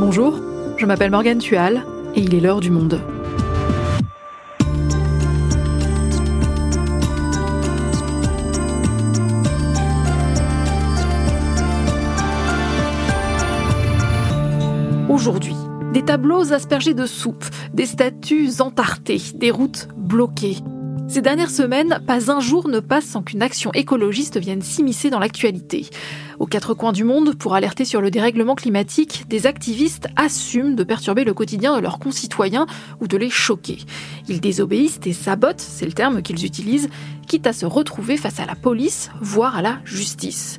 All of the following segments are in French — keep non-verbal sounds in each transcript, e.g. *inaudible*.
Bonjour, je m'appelle Morgane Tual et il est l'heure du monde. Aujourd'hui, des tableaux aspergés de soupe, des statues entartées, des routes bloquées. Ces dernières semaines, pas un jour ne passe sans qu'une action écologiste vienne s'immiscer dans l'actualité. Aux quatre coins du monde, pour alerter sur le dérèglement climatique, des activistes assument de perturber le quotidien de leurs concitoyens ou de les choquer. Ils désobéissent et sabotent, c'est le terme qu'ils utilisent, quitte à se retrouver face à la police, voire à la justice.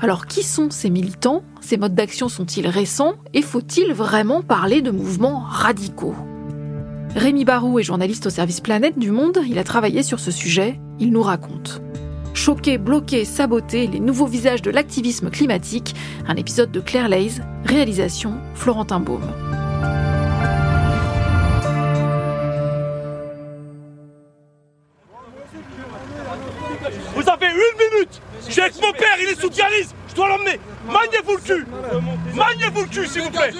Alors qui sont ces militants? Ces modes d'action sont-ils récents? Et faut-il vraiment parler de mouvements radicaux? Rémi Barou est journaliste au service Planète du Monde, il a travaillé sur ce sujet, il nous raconte. Choquer, bloquer, saboter les nouveaux visages de l'activisme climatique, un épisode de Claire Lays, réalisation Florentin Baume. Vous avez une minute Je suis avec mon père, il est sous dialyse Je dois l'emmener Magnez-vous le cul Magnez-vous le cul, s'il vous plaît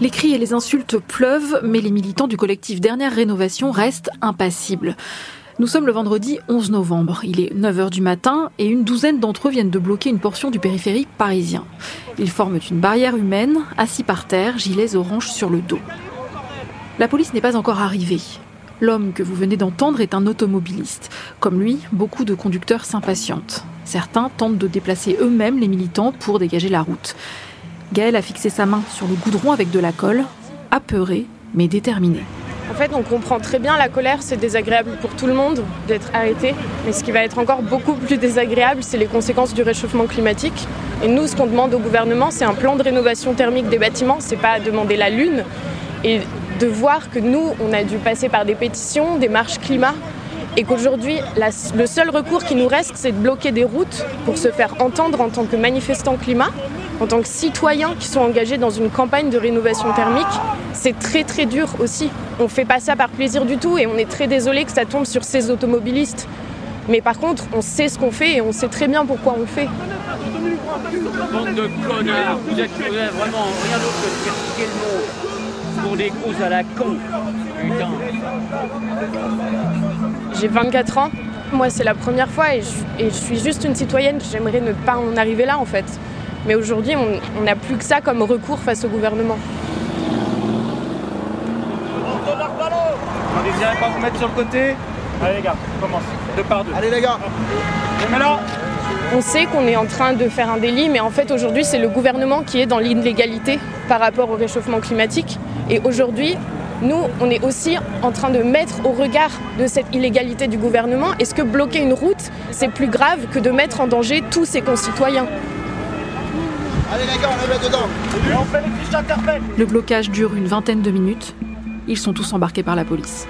les cris et les insultes pleuvent, mais les militants du collectif Dernière Rénovation restent impassibles. Nous sommes le vendredi 11 novembre. Il est 9h du matin et une douzaine d'entre eux viennent de bloquer une portion du périphérique parisien. Ils forment une barrière humaine, assis par terre, gilets oranges sur le dos. La police n'est pas encore arrivée. L'homme que vous venez d'entendre est un automobiliste. Comme lui, beaucoup de conducteurs s'impatientent. Certains tentent de déplacer eux-mêmes les militants pour dégager la route. Gaël a fixé sa main sur le goudron avec de la colle, apeuré mais déterminé. En fait, on comprend très bien la colère, c'est désagréable pour tout le monde d'être arrêté. Mais ce qui va être encore beaucoup plus désagréable, c'est les conséquences du réchauffement climatique. Et nous, ce qu'on demande au gouvernement, c'est un plan de rénovation thermique des bâtiments, c'est pas demander la lune. Et de voir que nous, on a dû passer par des pétitions, des marches climat, et qu'aujourd'hui, le seul recours qui nous reste, c'est de bloquer des routes pour se faire entendre en tant que manifestant climat en tant que citoyens qui sont engagés dans une campagne de rénovation thermique, c'est très très dur aussi. On ne fait pas ça par plaisir du tout et on est très désolé que ça tombe sur ces automobilistes. Mais par contre, on sait ce qu'on fait et on sait très bien pourquoi on le fait. Bande de connards, vous êtes, vraiment rien d'autre que de critiquer le monde pour des causes à la con. Putain. J'ai 24 ans. Moi, c'est la première fois et je, et je suis juste une citoyenne. J'aimerais ne pas en arriver là en fait. Mais aujourd'hui, on n'a plus que ça comme recours face au gouvernement. Vous désirez pas vous mettre sur le côté Allez les gars, on commence. Deux par deux. Allez les gars On sait qu'on est en train de faire un délit, mais en fait aujourd'hui c'est le gouvernement qui est dans l'illégalité par rapport au réchauffement climatique. Et aujourd'hui, nous, on est aussi en train de mettre au regard de cette illégalité du gouvernement, est-ce que bloquer une route, c'est plus grave que de mettre en danger tous ses concitoyens? Allez les gars, on dedans. on fait les Le blocage dure une vingtaine de minutes. Ils sont tous embarqués par la police.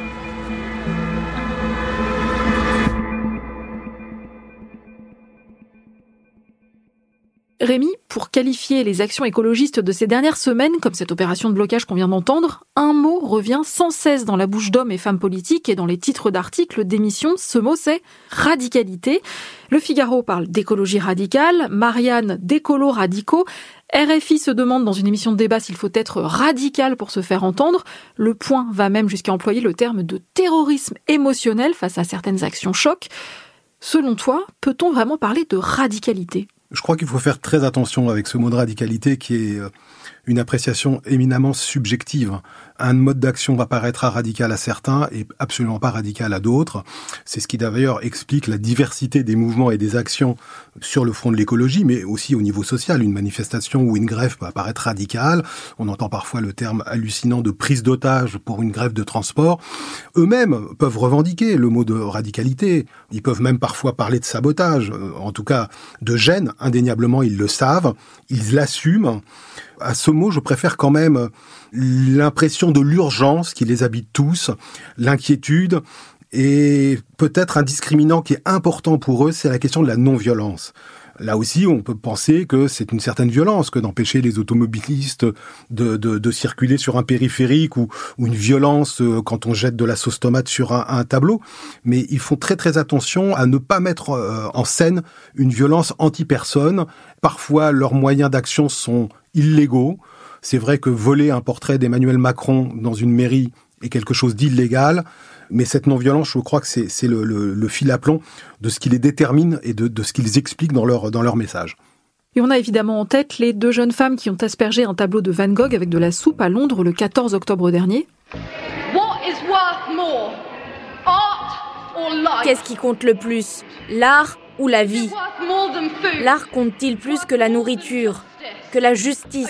Rémi, pour qualifier les actions écologistes de ces dernières semaines, comme cette opération de blocage qu'on vient d'entendre, un mot revient sans cesse dans la bouche d'hommes et femmes politiques et dans les titres d'articles d'émissions. Ce mot, c'est radicalité. Le Figaro parle d'écologie radicale, Marianne d'écolo radicaux. RFI se demande dans une émission de débat s'il faut être radical pour se faire entendre. Le point va même jusqu'à employer le terme de terrorisme émotionnel face à certaines actions chocs. Selon toi, peut-on vraiment parler de radicalité? Je crois qu'il faut faire très attention avec ce mot de radicalité qui est euh, une appréciation éminemment subjective. Un mode d'action va paraître radical à certains et absolument pas radical à d'autres. C'est ce qui d'ailleurs explique la diversité des mouvements et des actions sur le front de l'écologie, mais aussi au niveau social. Une manifestation ou une grève peut apparaître radicale. On entend parfois le terme hallucinant de prise d'otage pour une grève de transport. Eux-mêmes peuvent revendiquer le mot de radicalité. Ils peuvent même parfois parler de sabotage, en tout cas de gêne. Indéniablement, ils le savent. Ils l'assument à ce mot, je préfère quand même l'impression de l'urgence qui les habite tous, l'inquiétude, et peut-être un discriminant qui est important pour eux, c'est la question de la non-violence. Là aussi, on peut penser que c'est une certaine violence que d'empêcher les automobilistes de, de, de, circuler sur un périphérique ou, ou, une violence euh, quand on jette de la sauce tomate sur un, un, tableau. Mais ils font très très attention à ne pas mettre euh, en scène une violence anti-personne. Parfois, leurs moyens d'action sont illégaux. C'est vrai que voler un portrait d'Emmanuel Macron dans une mairie est quelque chose d'illégal. Mais cette non-violence, je crois que c'est le, le, le, fil à plomb de ce qui les détermine et de, de ce qu'ils expliquent dans leur, dans leur message. Et on a évidemment en tête les deux jeunes femmes qui ont aspergé un tableau de Van Gogh avec de la soupe à Londres le 14 octobre dernier. Qu'est-ce qui compte le plus L'art ou la vie? L'art compte-t-il plus que la nourriture? Que la justice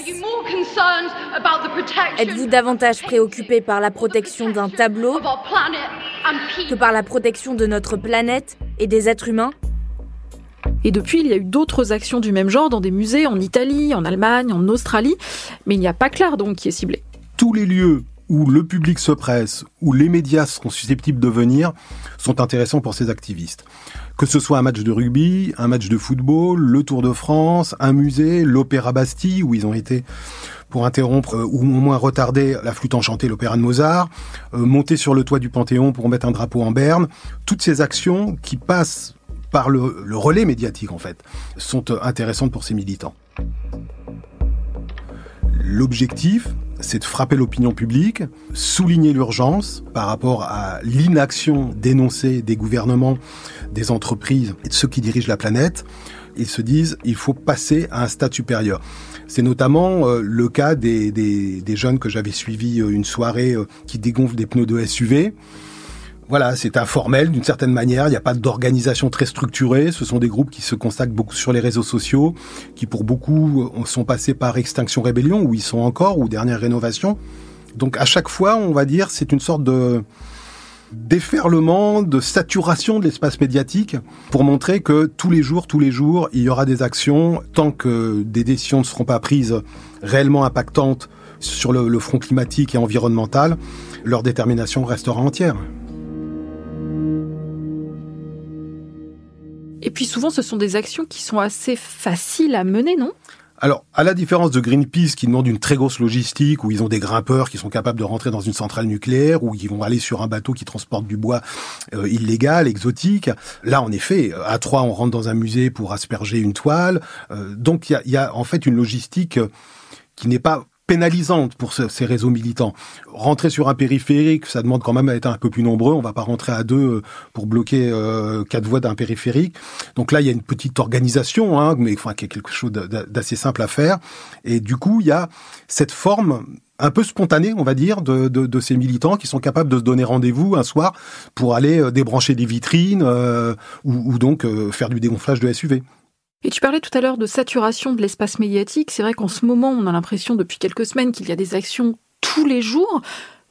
Êtes-vous davantage préoccupé par la protection d'un tableau que par la protection de notre planète et des êtres humains? Et depuis, il y a eu d'autres actions du même genre dans des musées en Italie, en Allemagne, en Australie, mais il n'y a pas Claire donc qui est ciblé. Tous les lieux où le public se presse, où les médias sont susceptibles de venir, sont intéressants pour ces activistes. Que ce soit un match de rugby, un match de football, le Tour de France, un musée, l'Opéra Bastille, où ils ont été pour interrompre euh, ou au moins retarder la flûte enchantée, l'opéra de Mozart, euh, monter sur le toit du Panthéon pour mettre un drapeau en berne. Toutes ces actions qui passent par le, relais médiatique, en fait, sont euh, intéressantes pour ces militants. L'objectif, c'est de frapper l'opinion publique, souligner l'urgence par rapport à l'inaction dénoncée des gouvernements, des entreprises et de ceux qui dirigent la planète. Ils se disent, il faut passer à un stade supérieur. C'est notamment euh, le cas des, des, des jeunes que j'avais suivis euh, une soirée euh, qui dégonflent des pneus de SUV. Voilà, c'est informel d'une certaine manière. Il n'y a pas d'organisation très structurée. Ce sont des groupes qui se consacrent beaucoup sur les réseaux sociaux, qui pour beaucoup sont passés par Extinction Rébellion, où ils sont encore, ou Dernière Rénovation. Donc à chaque fois, on va dire, c'est une sorte de déferlement, de saturation de l'espace médiatique pour montrer que tous les jours, tous les jours, il y aura des actions tant que des décisions ne seront pas prises réellement impactantes sur le, le front climatique et environnemental, leur détermination restera entière. Et puis souvent, ce sont des actions qui sont assez faciles à mener, non? Alors, à la différence de Greenpeace qui demande une très grosse logistique, où ils ont des grimpeurs qui sont capables de rentrer dans une centrale nucléaire, ou ils vont aller sur un bateau qui transporte du bois euh, illégal, exotique, là, en effet, à trois, on rentre dans un musée pour asperger une toile. Euh, donc, il y a, y a en fait une logistique qui n'est pas pénalisante pour ce, ces réseaux militants. Rentrer sur un périphérique, ça demande quand même à être un peu plus nombreux. On va pas rentrer à deux pour bloquer euh, quatre voies d'un périphérique. Donc là, il y a une petite organisation, hein, mais enfin, qui est quelque chose d'assez simple à faire. Et du coup, il y a cette forme un peu spontanée, on va dire, de, de, de, ces militants qui sont capables de se donner rendez-vous un soir pour aller euh, débrancher des vitrines euh, ou, ou, donc euh, faire du dégonflage de SUV. Et tu parlais tout à l'heure de saturation de l'espace médiatique. C'est vrai qu'en ce moment, on a l'impression depuis quelques semaines qu'il y a des actions tous les jours.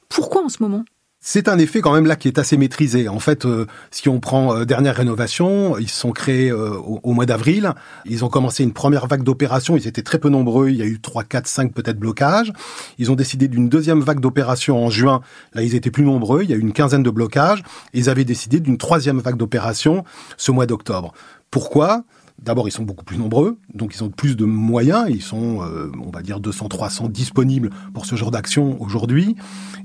Pourquoi en ce moment? C'est un effet quand même là qui est assez maîtrisé. En fait, euh, si on prend euh, dernière rénovation, ils sont créés euh, au, au, mois d'avril. Ils ont commencé une première vague d'opérations. Ils étaient très peu nombreux. Il y a eu trois, quatre, cinq peut-être blocages. Ils ont décidé d'une deuxième vague d'opérations en juin. Là, ils étaient plus nombreux. Il y a eu une quinzaine de blocages. Ils avaient décidé d'une troisième vague d'opérations ce mois d'octobre. Pourquoi? D'abord, ils sont beaucoup plus nombreux, donc ils ont plus de moyens. Ils sont, euh, on va dire, 200, 300 disponibles pour ce genre d'action aujourd'hui.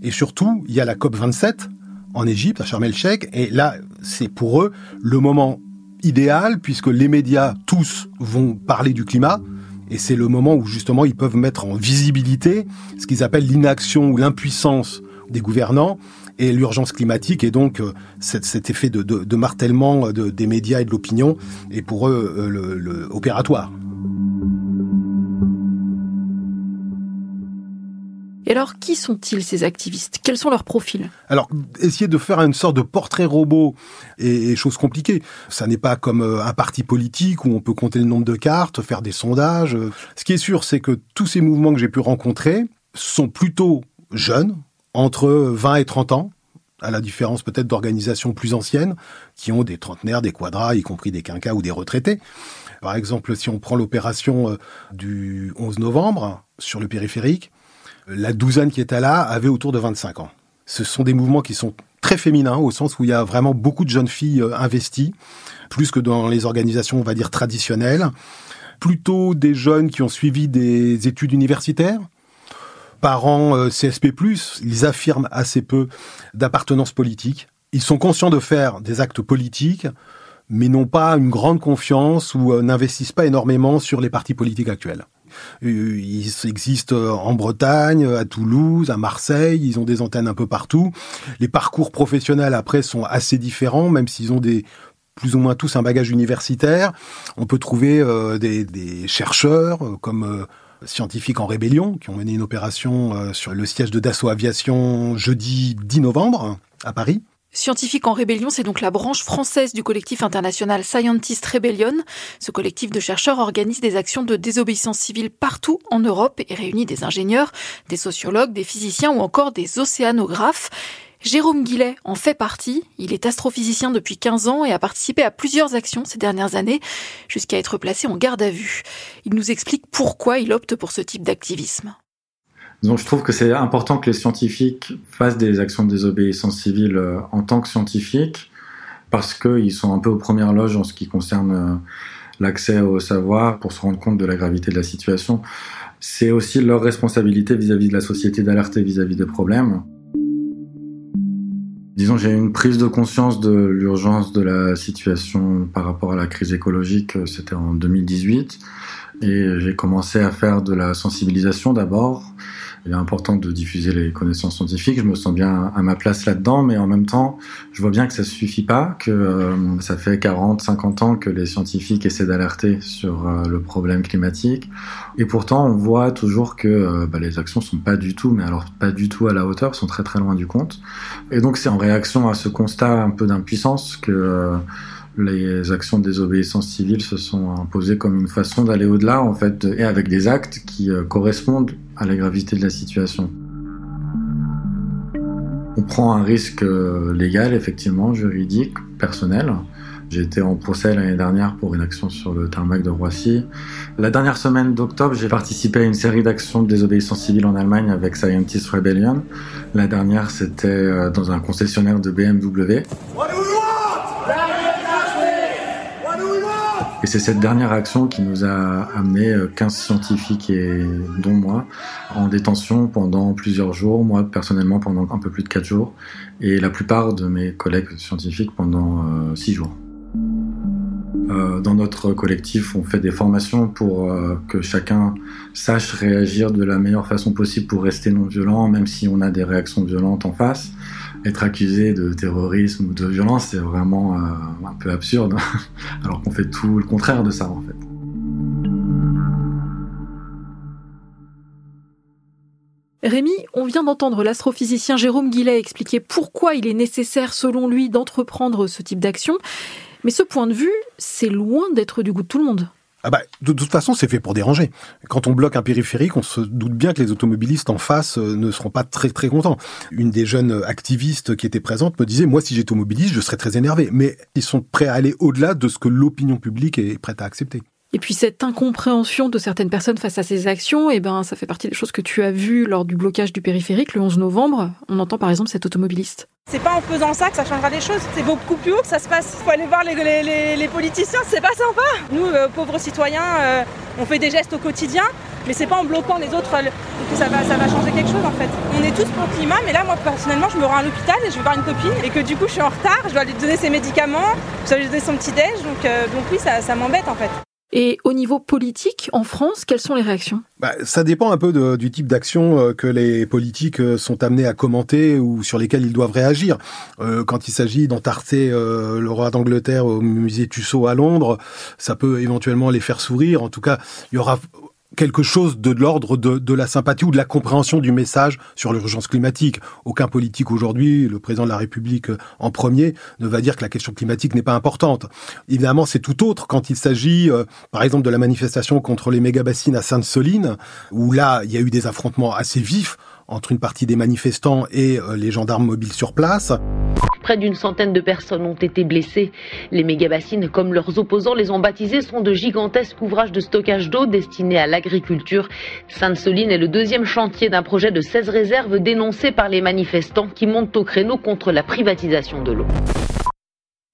Et surtout, il y a la COP 27 en Égypte, à Sharm el-Sheikh, et là, c'est pour eux le moment idéal puisque les médias tous vont parler du climat. Et c'est le moment où justement ils peuvent mettre en visibilité ce qu'ils appellent l'inaction ou l'impuissance des gouvernants et l'urgence climatique et donc euh, cet, cet, effet de, de, de martèlement de, des médias et de l'opinion est pour eux euh, le, le, opératoire. Et alors, qui sont-ils ces activistes? Quels sont leurs profils? Alors, essayer de faire une sorte de portrait robot est, est chose compliquée. Ça n'est pas comme euh, un parti politique où on peut compter le nombre de cartes, faire des sondages. Ce qui est sûr, c'est que tous ces mouvements que j'ai pu rencontrer sont plutôt jeunes, entre 20 et 30 ans, à la différence peut-être d'organisations plus anciennes, qui ont des trentenaires, des quadras, y compris des quinquas ou des retraités. Par exemple, si on prend l'opération du 11 novembre sur le périphérique, la douzaine qui était là avait autour de 25 ans. Ce sont des mouvements qui sont très féminins au sens où il y a vraiment beaucoup de jeunes filles euh, investies, plus que dans les organisations, on va dire, traditionnelles. Plutôt des jeunes qui ont suivi des études universitaires, parents euh, CSP+, ils affirment assez peu d'appartenance politique. Ils sont conscients de faire des actes politiques, mais n'ont pas une grande confiance ou euh, n'investissent pas énormément sur les partis politiques actuels. Euh, ils existent en Bretagne, à Toulouse, à Marseille, ils ont des antennes un peu partout. Les parcours professionnels après sont assez différents, même s'ils ont des plus ou moins tous un bagage universitaire. On peut trouver des, des, chercheurs comme scientifiques en rébellion qui ont mené une opération euh, sur le siège de Dassault Aviation jeudi 10 novembre à Paris. Scientifiques en rébellion, c'est donc la branche française du collectif international Scientist Rebellion. Ce collectif de chercheurs organise des actions de désobéissance civile partout en Europe et réunit des ingénieurs, des sociologues, des physiciens ou encore des océanographes. Jérôme Guillet en fait partie. Il est astrophysicien depuis 15 ans et a participé à plusieurs actions ces dernières années, jusqu'à être placé en garde à vue. Il nous explique pourquoi il opte pour ce type d'activisme. Donc je trouve que c'est important que les scientifiques fassent des actions de désobéissance civile euh, en tant que scientifiques, parce qu'ils sont un peu aux premières loges en ce qui concerne euh, l'accès au savoir pour se rendre compte de la gravité de la situation. C'est aussi leur responsabilité vis-à-vis de la société d'alerter vis-à-vis des problèmes. Disons, j'ai une prise de conscience de l'urgence de la situation par rapport à la crise écologique, euh, c'était en 2018, et j'ai commencé à faire de la sensibilisation d'abord, il est important de diffuser les connaissances scientifiques. Je me sens bien à ma place là-dedans, mais en même temps, je vois bien que ça suffit pas, que euh, ça fait 40, 50 ans que les scientifiques essaient d'alerter sur euh, le problème climatique. Et pourtant, on voit toujours que euh, bah, les actions sont pas du tout, mais alors pas du tout à la hauteur, sont très très loin du compte. Et donc, c'est en réaction à ce constat un peu d'impuissance que les actions de désobéissance civile se sont imposées comme une façon d'aller au-delà, en fait, et avec des actes qui euh, correspondent à la gravité de la situation. On prend un risque euh, légal, effectivement, juridique, personnel. J'ai été en procès l'année dernière pour une action sur le tarmac de Roissy. La dernière semaine d'octobre, j'ai participé à une série d'actions de désobéissance civile en Allemagne avec Scientist Rebellion. La dernière, c'était euh, dans un concessionnaire de BMW. C'est cette dernière action qui nous a amené 15 euh, scientifiques dont moi en détention pendant plusieurs jours, moi personnellement pendant un peu plus de 4 jours et la plupart de mes collègues scientifiques pendant 6 euh, jours. Euh, dans notre collectif, on fait des formations pour que chacun sache réagir de la meilleure façon possible pour rester non violent, même si on a des réactions violentes en face être accusé de terrorisme ou de violence, c'est vraiment euh, un peu absurde, *laughs* alors qu'on fait tout le contraire de ça en fait. Rémi, on vient d'entendre l'astrophysicien Jérôme Guillet expliquer pourquoi il est nécessaire, selon lui, d'entreprendre ce type d'action. Mais ce point de vue, c'est loin d'être du goût de tout le monde. Ah bah, de, toute façon, c'est fait pour déranger. Quand on bloque un périphérique, on se doute bien que les automobilistes en face euh, ne seront pas très très contents. Une des jeunes activistes qui était présente me disait, moi si j'étais automobiliste, je serais très énervé. Mais ils sont prêts à aller au-delà de ce que l'opinion publique est prête à accepter. Et puis cette incompréhension de certaines personnes face à ces actions, eh ben, ça fait partie des choses que tu as vues lors du blocage du périphérique le 11 novembre. On entend par exemple cet automobiliste. C'est pas en faisant ça que ça changera les choses. C'est beaucoup plus haut que ça se passe. Faut aller voir les, politiciens, c'est pas sympa. Nous, euh, pauvres citoyens, euh, on fait des gestes au quotidien, mais c'est pas en bloquant les autres que ça va, changer quelque chose en fait. On est tous pour le climat, mais là, moi personnellement, je me rends à l'hôpital et je vais voir une copine et que du coup, je suis en retard, je dois lui donner ses médicaments, je dois lui donner son petit déj, donc, euh, donc oui, ça m'embête en fait. Et au niveau politique, en France, quelles sont les réactions? Bah, Ça dépend un peu du type d'action euh, que les politiques euh, sont amenés à commenter ou sur lesquelles ils doivent réagir. Euh, quand il s'agit d'entarter le roi d'Angleterre au musée Tussaud à Londres, ça peut éventuellement les faire sourire. En tout cas, il y aura quelque chose de l'ordre de, de, la sympathie ou de la compréhension du message sur l'urgence climatique. Aucun politique aujourd'hui, le président de la République euh, en premier, ne va dire que la question climatique n'est pas importante. Évidemment, c'est tout autre quand il s'agit, euh, par exemple, de la manifestation contre les méga-bassines à Sainte-Soline, où là, il y a eu des affrontements assez vifs entre une partie des manifestants et euh, les gendarmes mobiles sur place. Près d'une centaine de personnes ont été blessées. Les méga-bassines, comme leurs opposants les ont baptisés, sont de gigantesques ouvrages de stockage d'eau destinés à l'agriculture. Sainte-Soline est le deuxième chantier d'un projet de 16 réserves dénoncé par les manifestants qui montent au créneau contre la privatisation de l'eau.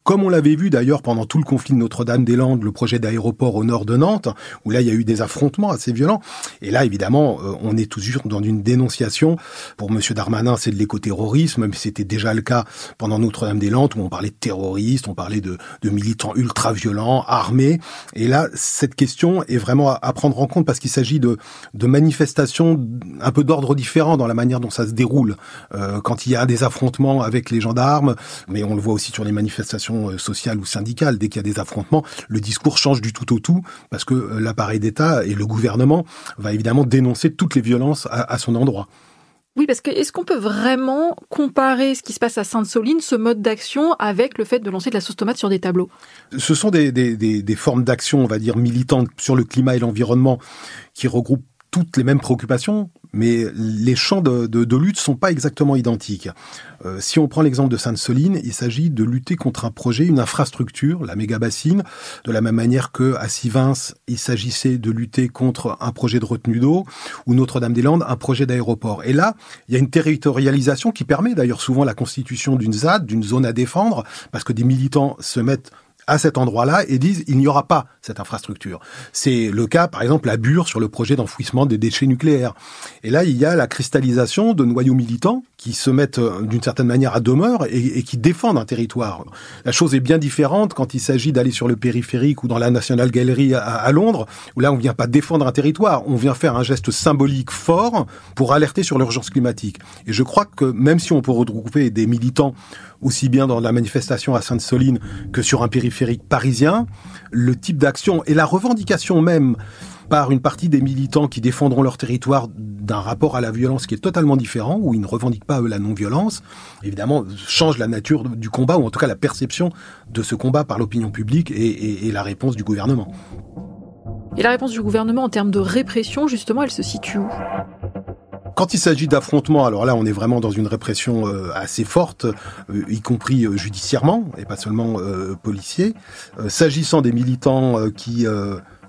Comme on l'avait vu d'ailleurs pendant tout le conflit de Notre-Dame-des-Landes, le projet d'aéroport au nord de Nantes, où là il y a eu des affrontements assez violents. Et là évidemment, euh, on est toujours dans une dénonciation. Pour Monsieur Darmanin, c'est de l'écoterrorisme, mais c'était déjà le cas pendant Notre-Dame-des-Landes où on parlait de terroristes, on parlait de, de militants ultra-violents, armés. Et là, cette question est vraiment à, prendre en compte parce qu'il s'agit de, de manifestations un peu d'ordre différent dans la manière dont ça se déroule. Euh, quand il y a des affrontements avec les gendarmes, mais on le voit aussi sur les manifestations euh, sociale ou syndicale. Dès qu'il y a des affrontements, le discours change du tout au tout parce que euh, l'appareil d'État et le gouvernement va évidemment dénoncer toutes les violences à, son endroit. Oui, parce que est-ce qu'on peut vraiment comparer ce qui se passe à Sainte-Soline, ce mode d'action, avec le fait de lancer de la sauce tomate sur des tableaux? Ce sont des, des formes d'action, on va dire, militantes sur le climat et l'environnement qui regroupent toutes les mêmes préoccupations, mais les champs de, de, de lutte sont pas exactement identiques. Euh, si on prend l'exemple de Sainte-Soline, il s'agit de lutter contre un projet, une infrastructure, la méga bassine, de la même manière que à Sivins, il s'agissait de lutter contre un projet de retenue d'eau, ou Notre-Dame-des-Landes, un projet d'aéroport. Et là, il y a une territorialisation qui permet d'ailleurs souvent la constitution d'une ZAD, d'une zone à défendre, parce que des militants se mettent à cet endroit-là et disent il n'y aura pas cette infrastructure. C'est le cas, par exemple, à Bure sur le projet d'enfouissement des déchets nucléaires. Et là, il y a la cristallisation de noyaux militants qui se mettent euh, d'une certaine manière à demeure et, qui défendent un territoire. La chose est bien différente quand il s'agit d'aller sur le périphérique ou dans la National Gallery à, Londres, où là, on vient pas défendre un territoire, on vient faire un geste symbolique fort pour alerter sur l'urgence climatique. Et je crois que même si on peut regrouper des militants aussi bien dans la manifestation à Sainte-Soline que sur un périphérique parisien, le type d'action et la revendication même par une partie des militants qui défendront leur territoire d'un rapport à la violence qui est totalement différent, où ils ne revendiquent pas eux la non-violence, évidemment change la nature du combat, ou en tout cas la perception de ce combat par l'opinion publique et, et la réponse du gouvernement. Et la réponse du gouvernement en termes de répression, justement, elle se situe où? Quand il s'agit d'affrontements, alors là, on est vraiment dans une répression euh, assez forte, euh, y compris euh, judiciairement, et pas seulement policiers. S'agissant des militants qui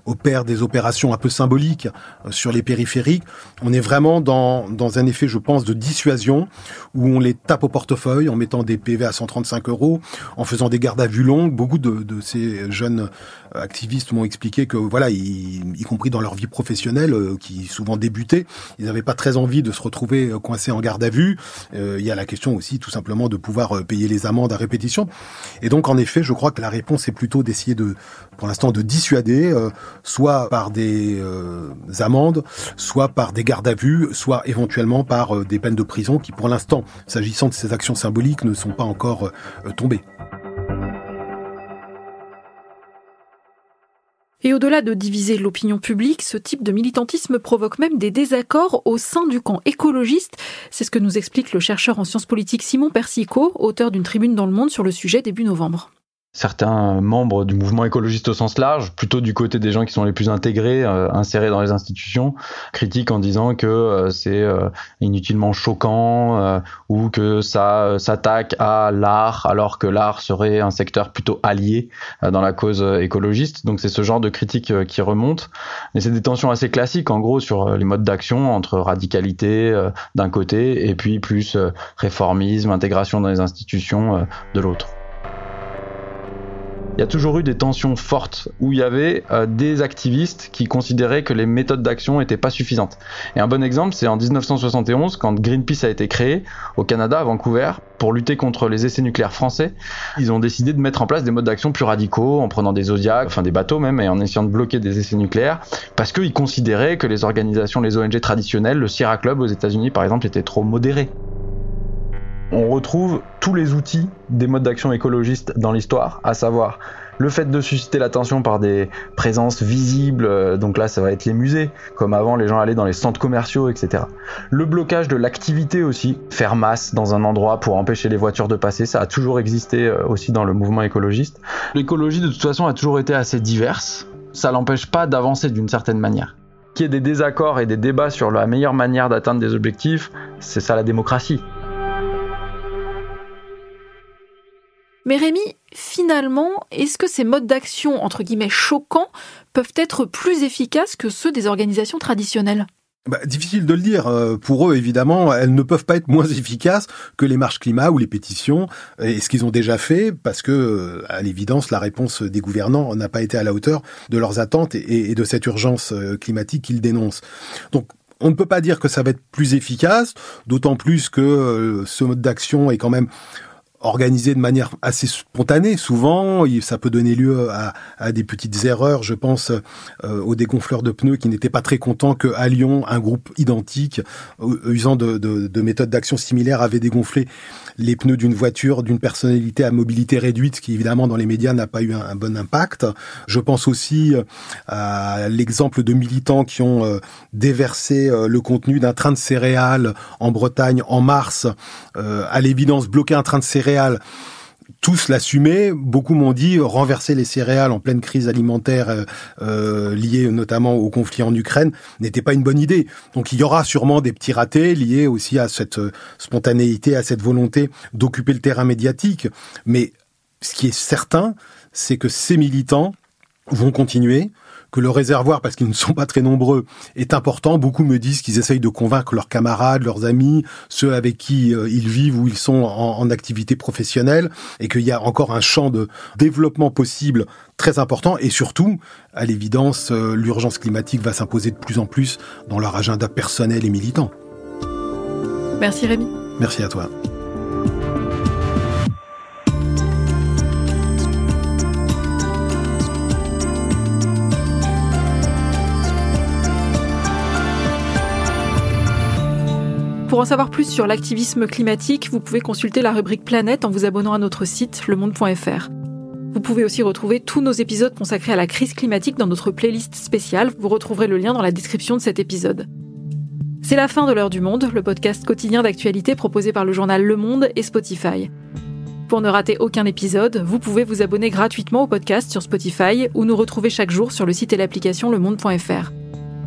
opère des opérations un peu symboliques sur les périphériques. On est vraiment dans, dans un effet, je pense, de dissuasion où on les tape au portefeuille en mettant des PV à 135 euros, en faisant des gardes à vue longues. Beaucoup de, de ces jeunes activistes m'ont expliqué que, voilà, y, compris dans leur vie professionnelle, euh, qui souvent débutait, ils n'avaient pas très envie de se retrouver coincés en garde à vue. Il y a la question aussi, tout simplement, de pouvoir payer les amendes à répétition. Et donc, en effet, je crois que la réponse est plutôt d'essayer de, pour l'instant, de dissuader, soit par des euh, amendes, soit par des gardes à vue, soit éventuellement par euh, des peines de prison qui, pour l'instant, s'agissant de ces actions symboliques, ne sont pas encore euh, tombées. Et au-delà de diviser l'opinion publique, ce type de militantisme provoque même des désaccords au sein du camp écologiste. C'est ce que nous explique le chercheur en sciences politiques Simon Persico, auteur d'une tribune dans le monde sur le sujet début novembre certains membres du mouvement écologiste au sens large, plutôt du côté des gens qui sont les plus intégrés, euh, insérés dans les institutions, critiquent en disant que euh, c'est euh, inutilement choquant ou que ça s'attaque à l'art alors que l'art serait un secteur plutôt allié dans la cause écologiste. Donc c'est ce genre de critique qui remonte. Mais c'est des tensions assez classiques en gros sur les modes d'action entre radicalité d'un côté et puis plus réformisme, intégration dans les institutions de l'autre il y a toujours eu des tensions fortes où il y avait euh, des activistes qui considéraient que les méthodes d'action n'étaient pas suffisantes. Et un bon exemple, c'est en 1971 quand Greenpeace a été créé au Canada, à Vancouver, pour lutter contre les essais nucléaires français. Ils ont décidé de mettre en place des modes d'action plus radicaux en prenant des zodiacs, enfin des bateaux même, et en essayant de bloquer des essais nucléaires, parce qu'ils considéraient que les organisations, les ONG traditionnelles, le Sierra Club aux États-Unis par exemple, étaient trop modérés on retrouve tous les outils des modes d'action écologistes dans l'histoire, à savoir le fait de susciter l'attention par des présences visibles, euh, donc là ça va être les musées, comme avant les gens allaient dans les centres commerciaux, etc. Le blocage de l'activité aussi, faire masse dans un endroit pour empêcher les voitures de passer, ça a toujours existé euh, aussi dans le mouvement écologiste. L'écologie de toute façon a toujours été assez diverse, ça l'empêche pas d'avancer d'une certaine manière. Qu'il y ait des désaccords et des débats sur la meilleure manière d'atteindre des objectifs, c'est ça la démocratie. Mais Rémi, finalement, est-ce que ces modes d'action, entre guillemets, choquants, peuvent être plus efficaces que ceux des organisations traditionnelles? Bah, difficile de le dire. Euh, pour eux, évidemment, elles ne peuvent pas être moins efficaces que les marches climat ou les pétitions, et ce qu'ils ont déjà fait, parce que, euh, à l'évidence, la réponse des gouvernants n'a pas été à la hauteur de leurs attentes et de cette urgence euh, climatique qu'ils dénoncent. Donc, on ne peut pas dire que ça va être plus efficace, d'autant plus que ce mode d'action est quand même organisé de manière assez spontanée. Souvent, ça peut donner lieu à, des petites erreurs. Je pense euh, aux dégonfleurs de pneus qui n'étaient pas très contents qu'à Lyon, un groupe identique, euh, usant de, de méthodes d'action similaires, avait dégonflé les pneus d'une voiture d'une personnalité à mobilité réduite, qui évidemment dans les médias n'a pas eu un, bon impact. Je pense aussi euh, à l'exemple de militants qui ont déversé le contenu d'un train de céréales en Bretagne en mars. À l'évidence, bloquer un train de céréales tous l'assumaient. Beaucoup m'ont dit renverser les céréales en pleine crise alimentaire euh, euh, liée notamment au conflit en Ukraine n'était pas une bonne idée. Donc il y aura sûrement des petits ratés liés aussi à cette euh, spontanéité, à cette volonté d'occuper le terrain médiatique. Mais ce qui est certain, c'est que ces militants vont continuer que le réservoir, parce qu'ils ne sont pas très nombreux, est important. Beaucoup me disent qu'ils essayent de convaincre leurs camarades, leurs amis, ceux avec qui euh, ils vivent ou ils sont en, activité professionnelle, et qu'il y a encore un champ de développement possible très important. Et surtout, à l'évidence, euh, l'urgence climatique va s'imposer de plus en plus dans leur agenda personnel et militant. Merci Rémi. Merci à toi. Pour en savoir plus sur l'activisme climatique, vous pouvez consulter la rubrique Planète en vous abonnant à notre site lemonde.fr. Vous pouvez aussi retrouver tous nos épisodes consacrés à la crise climatique dans notre playlist spéciale. Vous retrouverez le lien dans la description de cet épisode. C'est la fin de l'heure du monde, le podcast quotidien d'actualité proposé par le journal Le Monde et Spotify. Pour ne rater aucun épisode, vous pouvez vous abonner gratuitement au podcast sur Spotify ou nous retrouver chaque jour sur le site et l'application lemonde.fr.